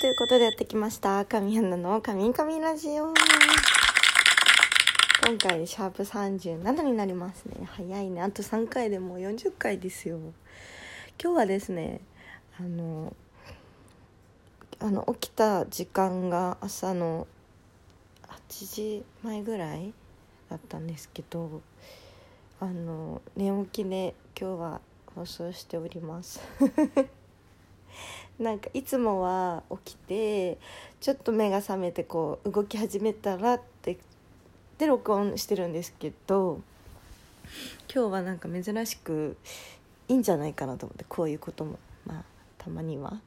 ということでやってきました。神花の神神ラジオ。今回シャープ37になりますね。早いね。あと3回でもう40回ですよ。今日はですねあのあの起きた時間が朝の8時前ぐらいだったんですけどあの寝起きで今日は放送しております。なんかいつもは起きてちょっと目が覚めてこう動き始めたらってで録音してるんですけど今日はなんか珍しくいいんじゃないかなと思ってこういうことも。まあたまには。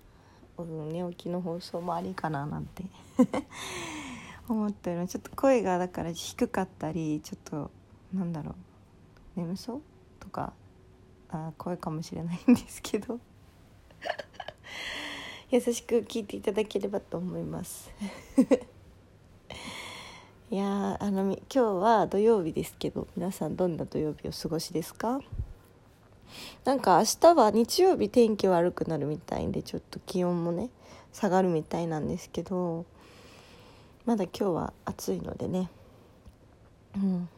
寝起きの放送もありかななんて。思ってる。ちょっと声がだから低かったりちょっとなんだろう。眠そうとかあ声かもしれないんですけど。優しく聞いていただければと思います。いやあの今日は土曜日ですけど皆さんどんな土曜日を過ごしですか？なんか明日は日曜日天気悪くなるみたいでちょっと気温もね下がるみたいなんですけどまだ今日は暑いのでね。うん。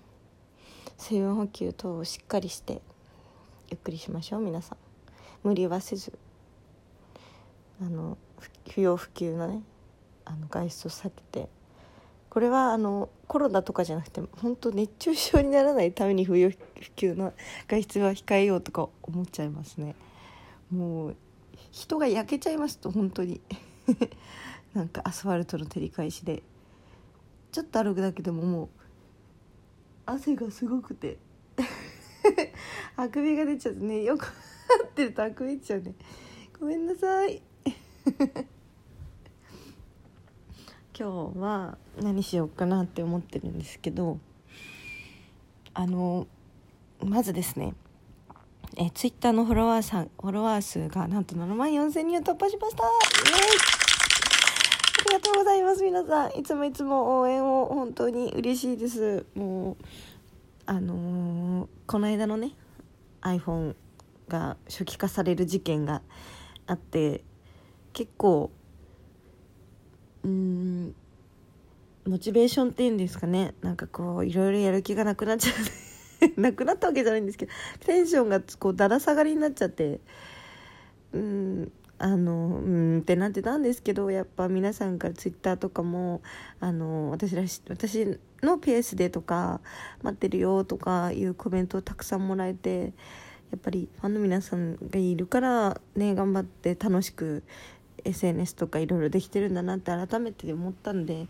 水分補給等をしっかりしてゆっくりしましょう皆さん。無理はせず。あの不要不急のねあの外出を避けてこれはあのコロナとかじゃなくて本当熱中症にならないために不要不急の外出は控えようとか思っちゃいますね。もう人が焼けちゃいますと本当に。なんかアスファルトの照り返しで。ちょっと歩くだけでももう汗がすごくて。あくびが出ちゃってねよく合ってるとあくびっちゃうね。ごめんなさい。今日は何しようかなって思ってるんですけどあのまずですねえツイッターのフォロワーさんフォロワー数がなんと7万4000人を突破しました。ありがとうございます。皆さんいつもいつも応援を本当に嬉しいです。もうあのー、この間のね iPhone が初期化される事件があって結構うんモチベーションっていうんですかね。なんかこういろいろやる気がなくなっちゃう。なくなったわけじゃないんですけどテンションがこうだら下がりになっちゃってうんあのうんってなってたんですけどやっぱ皆さんからツイッターとかもあの私らし私のペースでとか待ってるよとかいうコメントをたくさんもらえてやっぱりファンの皆さんがいるからね頑張って楽しく SNS とかいろいろできてるんだなって改めて思ったんで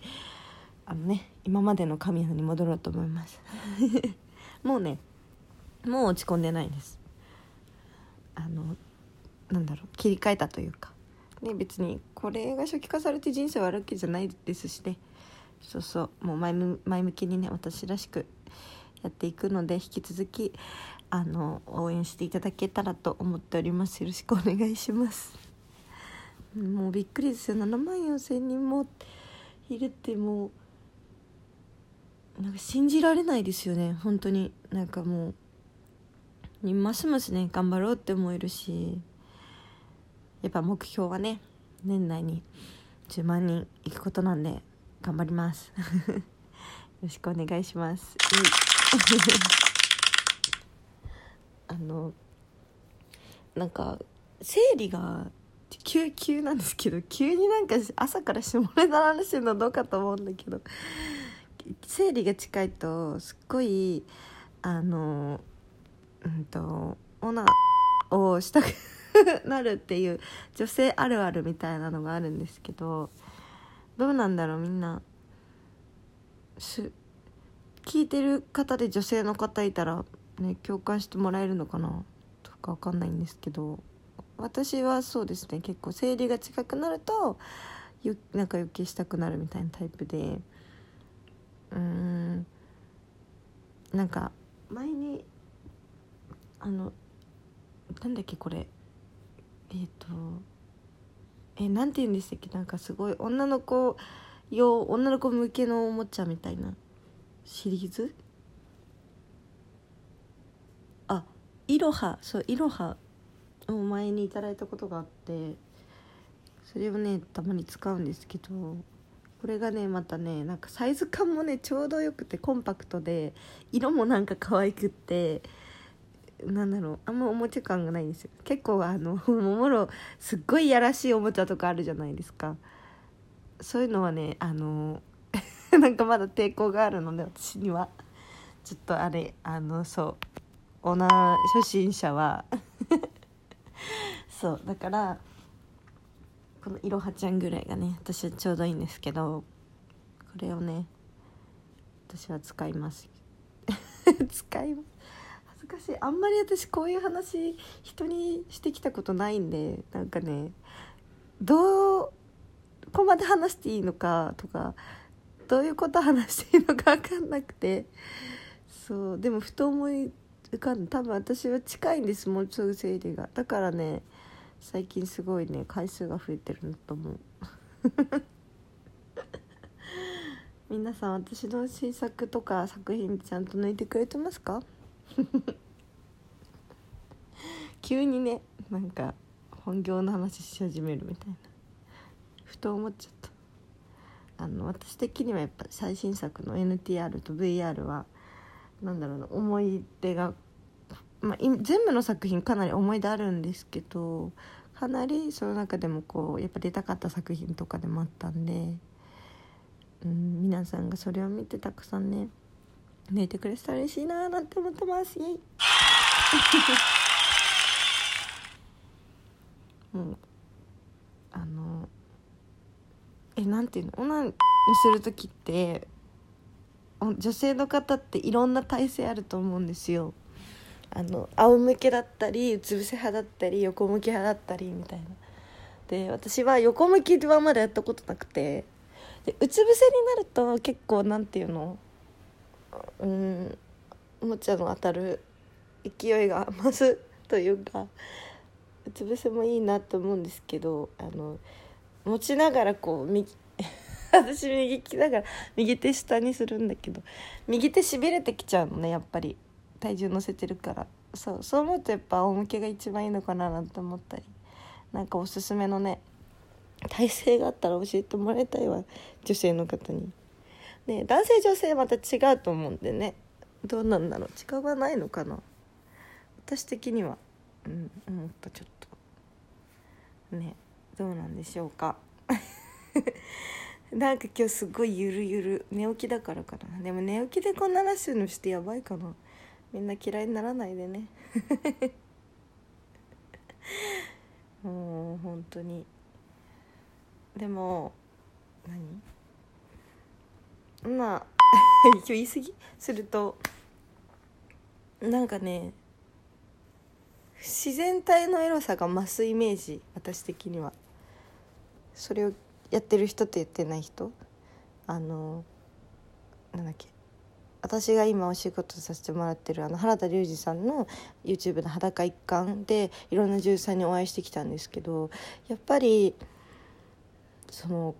あのね今までの神谷に戻ろうと思います。もうねもう落ち込んでないです。あのなんだろう切り替えたというか。ね別にこれが初期化されて人生悪いわけじゃないですしね。そうそうもう前前向きにね私らしくやっていくので引き続きあの応援していただけたらと思っております。よろしくお願いします。もうびっくりですよ。7万4千人もいるってもうなんか信じられないですよね。本当に。なんかもうますますね頑張ろうって思えるし。やっぱ目標はね年内に10万人いくことなんで頑張ります。よろしくお願いします。あのなんか生理が急急なんですけど急になんか朝から下ネタの話してるのどうかと思うんだけど生理が近いとすっごいあのうんとオナをしたくなるっていう女性あるあるみたいなのがあるんですけどどうなんだろうみんな。す聞いてる方で女性の方いたらね共感してもらえるのかなとか分かんないんですけど。私はそうですね。結構生理が近くなるとよなんか余計したくなるみたいなタイプで。うん。なんか前にあのなんだっけこれ。えっ、ー、とえなんて言うんでしたっけ？なんかすごい女の子用女の子向けのおもちゃみたいな。シリーズ？あいろはそういろはを前にいただいたことがあってそれをねたまに使うんですけどこれがねまたねなんかサイズ感もねちょうどよくてコンパクトで色もなんか可愛くってなんだろうあんまおもちゃ感がないんですよ。結構あのもろすっごいやらしいおもちゃとかあるじゃないですか。そういうのはねあの なんかまだ抵抗があるので私には。ちょっとあれあのそうオーナー初心者は。そうだからこのいろはちゃんぐらいがね私はちょうどいいんですけどこれをね私は使います。使います。恥ずかしい。あんまり私こういう話人にしてきたことないんでなんかねどこまで話していいのかとかどういうこと話していいのか分かんなくて。そうでもふと思い浮かん多分私は近いんですもうちょい生理が。だからね最近すごいね回数が増えてるんだと思う。皆さん私の新作とか作品ちゃんと抜いてくれてますか？急にねなんか本業の話し始めるみたいな。ふと思っちゃった。あの私的にはやっぱ最新作の NTR と VR はなんだろうな思い出が、まあ、全部の作品かなり思い出あるんですけどかなりその中でもこうやっぱ出たかった作品とかでもあったんで、うん、皆さんがそれを見てたくさんね寝てくれてたら嬉しいなーなんて思ってます。イエイもうあのえなんていうの？オナにする時って女性の方っていろんな体勢あると思うんですよあの仰向けだったりうつ伏せ派だったり横向き派だったりみたいな。で私は横向きはまだやったことなくてでうつ伏せになると結構なんていうのうんおもちゃの当たる勢いが 増すというかうつ伏せもいいなと思うんですけどあの持ちながらこう右 私右利きだから右手下にするんだけど右手しびれてきちゃうのねやっぱり。体重乗せてるから。そうそう思うとやっぱ仰向けが一番いいのかななんて思ったり。なんかおすすめのね体勢があったら教えてもらいたいわ。女性の方に。ね男性女性また違うと思うんでね。どうなんだろう。違わないのかな。私的には。うん思ったちょっと。ねどうなんでしょうか。なんか今日すごいゆるゆる。寝起きだからかな。でも寝起きでこんな話するのしてやばいかな。みんな嫌いにならないでね。もう本当に。でも何？まあ 今日言い過ぎ？するとなんかね自然体のエロさが増すイメージ私的には。それをやってる人とやってない人？あのなんだっけ？私が今お仕事させてもらってるあの原田龍二さんの YouTube の「裸一貫」でいろんな女優さんにお会いしてきたんですけどやっぱりその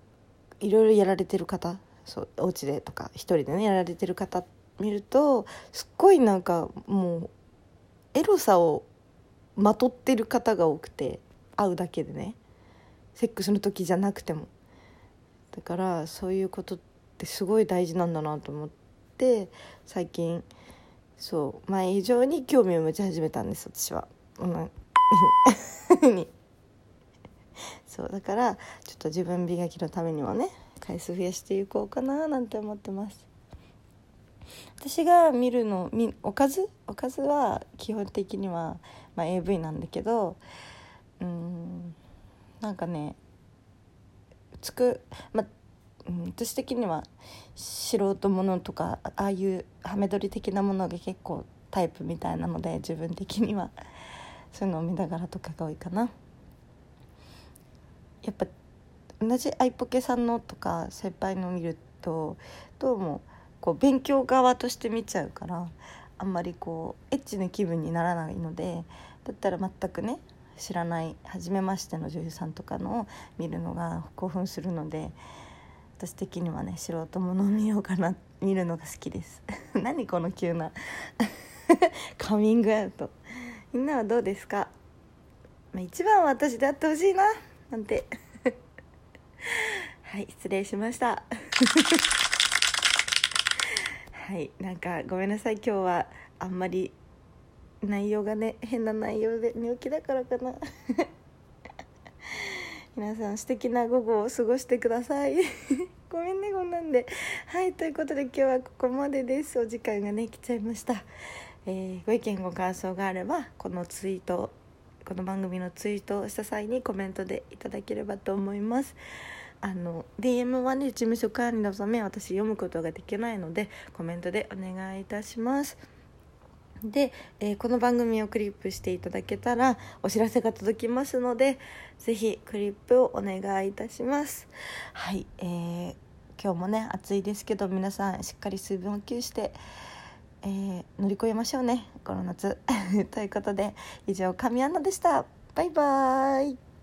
いろいろやられてる方そうお家でとか一人でねやられてる方見るとすっごいなんかもうエロさをまとってる方が多くて会うだけでねセックスの時じゃなくても。だからそういうことってすごい大事なんだなと思って。最近そう前以上に興味を持ち始めたんです私は。に。そうだからちょっと自分磨きのためにはね回数増やしていこうかななんて思ってます。私が見るのおかず？おかずは基本的には、まあ、AV なんだけどうんなんかねつくまうん、私的には素人ものとかああいうハメ撮り的なものが結構タイプみたいなので自分的には。そういうのを見ながらとかが多いかな。やっぱ同じアイポケさんのとか先輩の見るとどうもこう勉強側として見ちゃうからあんまりこうエッチな気分にならないのでだったら全くね知らない初めましての女優さんとかのを見るのが興奮するので私的にはね素人もの見ようかな見るのが好きです。何この急な カミングアウト。みんなはどうですか、まあ、一番は私であってほしいななんて。はい失礼しました。はいなんかごめんなさい。今日はあんまり内容がね変な内容で寝起きだからかな。皆さん素敵な午後を過ごしてください。ごめんねこんなんで。はいということで今日はここまでです。お時間がね来ちゃいました、えー、ご意見ご感想があればこのツイートこの番組のツイートをした際にコメントでいただければと思います。あの DM はね事務所管理のため私読むことができないのでコメントでお願いいたします。で、えー、この番組をクリップしていただけたらお知らせが届きますのでぜひクリップをお願いいたします。はい、えー、今日もね暑いですけど皆さんしっかり水分補給して、えー、乗り越えましょうねこの夏。ということで以上神アナでした。バイバーイ。